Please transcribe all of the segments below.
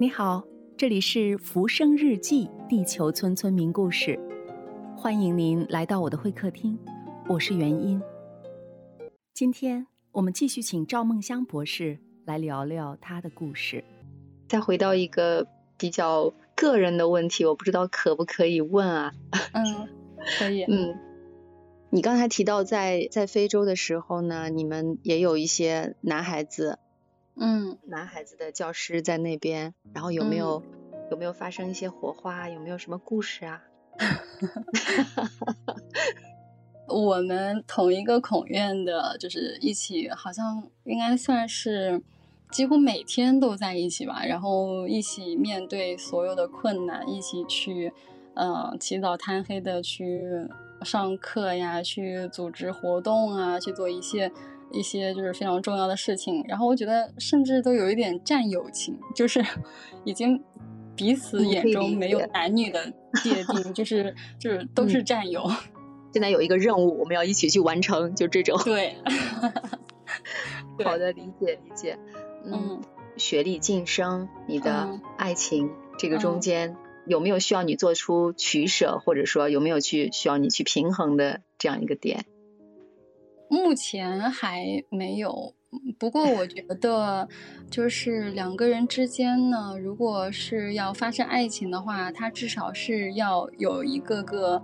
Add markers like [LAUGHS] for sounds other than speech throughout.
你好，这里是《浮生日记》地球村村民故事，欢迎您来到我的会客厅，我是元音。今天我们继续请赵梦香博士来聊聊她的故事。再回到一个比较个人的问题，我不知道可不可以问啊？[LAUGHS] 嗯，可以。嗯，你刚才提到在在非洲的时候呢，你们也有一些男孩子。嗯，男孩子的教师在那边，然后有没有有没有发生一些火花？有没有什么故事啊？[LAUGHS] 我们同一个孔院的，就是一起，好像应该算是几乎每天都在一起吧。然后一起面对所有的困难，一起去，嗯，起早贪黑的去上课呀，去组织活动啊，去做一些。一些就是非常重要的事情，然后我觉得甚至都有一点战友情，就是 [LAUGHS] 已经彼此眼中没有男女的界定，就是就是都是战友。[LAUGHS] 现在有一个任务，我们要一起去完成，就这种。[LAUGHS] 对，好的，理解理解。嗯，学历晋升，你的爱情，这个中间有没有需要你做出取舍，或者说有没有去需要你去平衡的这样一个点？目前还没有，不过我觉得，就是两个人之间呢，如果是要发生爱情的话，它至少是要有一个个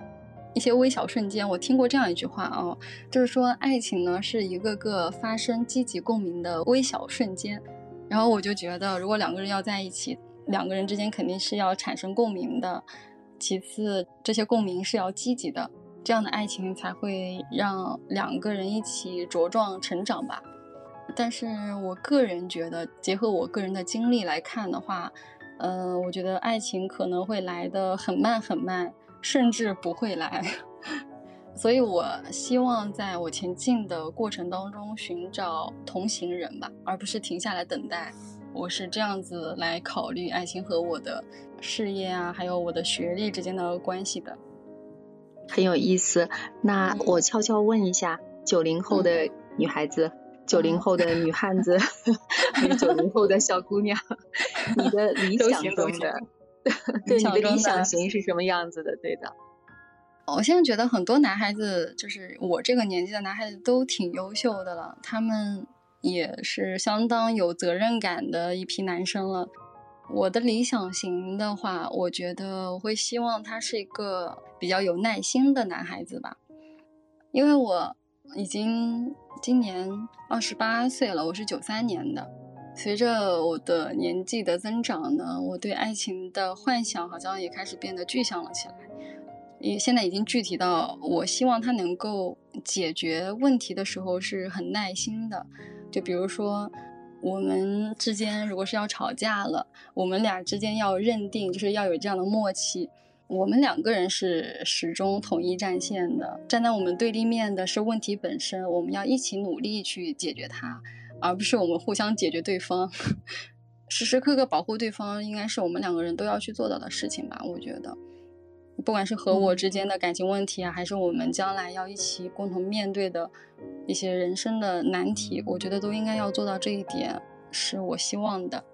一些微小瞬间。我听过这样一句话啊，就是说爱情呢是一个个发生积极共鸣的微小瞬间。然后我就觉得，如果两个人要在一起，两个人之间肯定是要产生共鸣的。其次，这些共鸣是要积极的。这样的爱情才会让两个人一起茁壮成长吧。但是我个人觉得，结合我个人的经历来看的话，呃，我觉得爱情可能会来的很慢很慢，甚至不会来。[LAUGHS] 所以我希望在我前进的过程当中寻找同行人吧，而不是停下来等待。我是这样子来考虑爱情和我的事业啊，还有我的学历之间的关系的。很有意思，那我悄悄问一下，九零后的女孩子，九零后的女汉子，九零后的小姑娘，你的理想中的，对你的理想型是什么样子的？对的。我现在觉得很多男孩子，就是我这个年纪的男孩子都挺优秀的了，他们也是相当有责任感的一批男生了。我的理想型的话，我觉得我会希望他是一个比较有耐心的男孩子吧，因为我已经今年二十八岁了，我是九三年的。随着我的年纪的增长呢，我对爱情的幻想好像也开始变得具象了起来。也现在已经具体到，我希望他能够解决问题的时候是很耐心的，就比如说。我们之间如果是要吵架了，我们俩之间要认定，就是要有这样的默契。我们两个人是始终统一战线的，站在我们对立面的是问题本身，我们要一起努力去解决它，而不是我们互相解决对方。[LAUGHS] 时时刻刻保护对方，应该是我们两个人都要去做到的事情吧？我觉得。不管是和我之间的感情问题啊，还是我们将来要一起共同面对的一些人生的难题，我觉得都应该要做到这一点，是我希望的。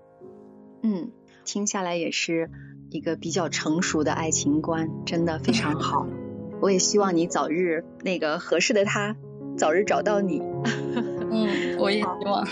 嗯，听下来也是一个比较成熟的爱情观，真的非常好。[LAUGHS] 我也希望你早日那个合适的他，早日找到你。[LAUGHS] 嗯，我也希望。